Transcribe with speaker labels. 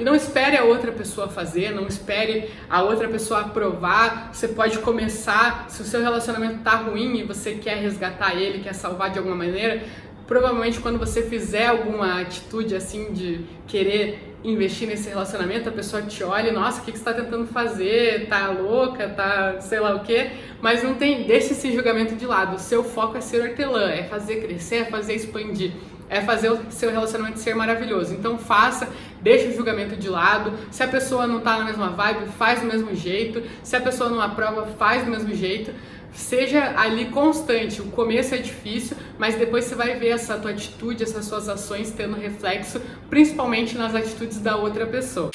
Speaker 1: e não espere a outra pessoa fazer, não espere a outra pessoa aprovar. Você pode começar, se o seu relacionamento tá ruim e você quer resgatar ele, quer salvar de alguma maneira, provavelmente quando você fizer alguma atitude assim de querer investir nesse relacionamento, a pessoa te olha e, nossa, o que, que você está tentando fazer? Tá louca? Tá sei lá o quê? Mas não tem, deixa esse julgamento de lado. O seu foco é ser hortelã, é fazer crescer, é fazer expandir é fazer o seu relacionamento ser maravilhoso. Então faça, deixa o julgamento de lado. Se a pessoa não tá na mesma vibe, faz do mesmo jeito. Se a pessoa não aprova, faz do mesmo jeito. Seja ali constante. O começo é difícil, mas depois você vai ver essa tua atitude, essas suas ações tendo reflexo, principalmente nas atitudes da outra pessoa.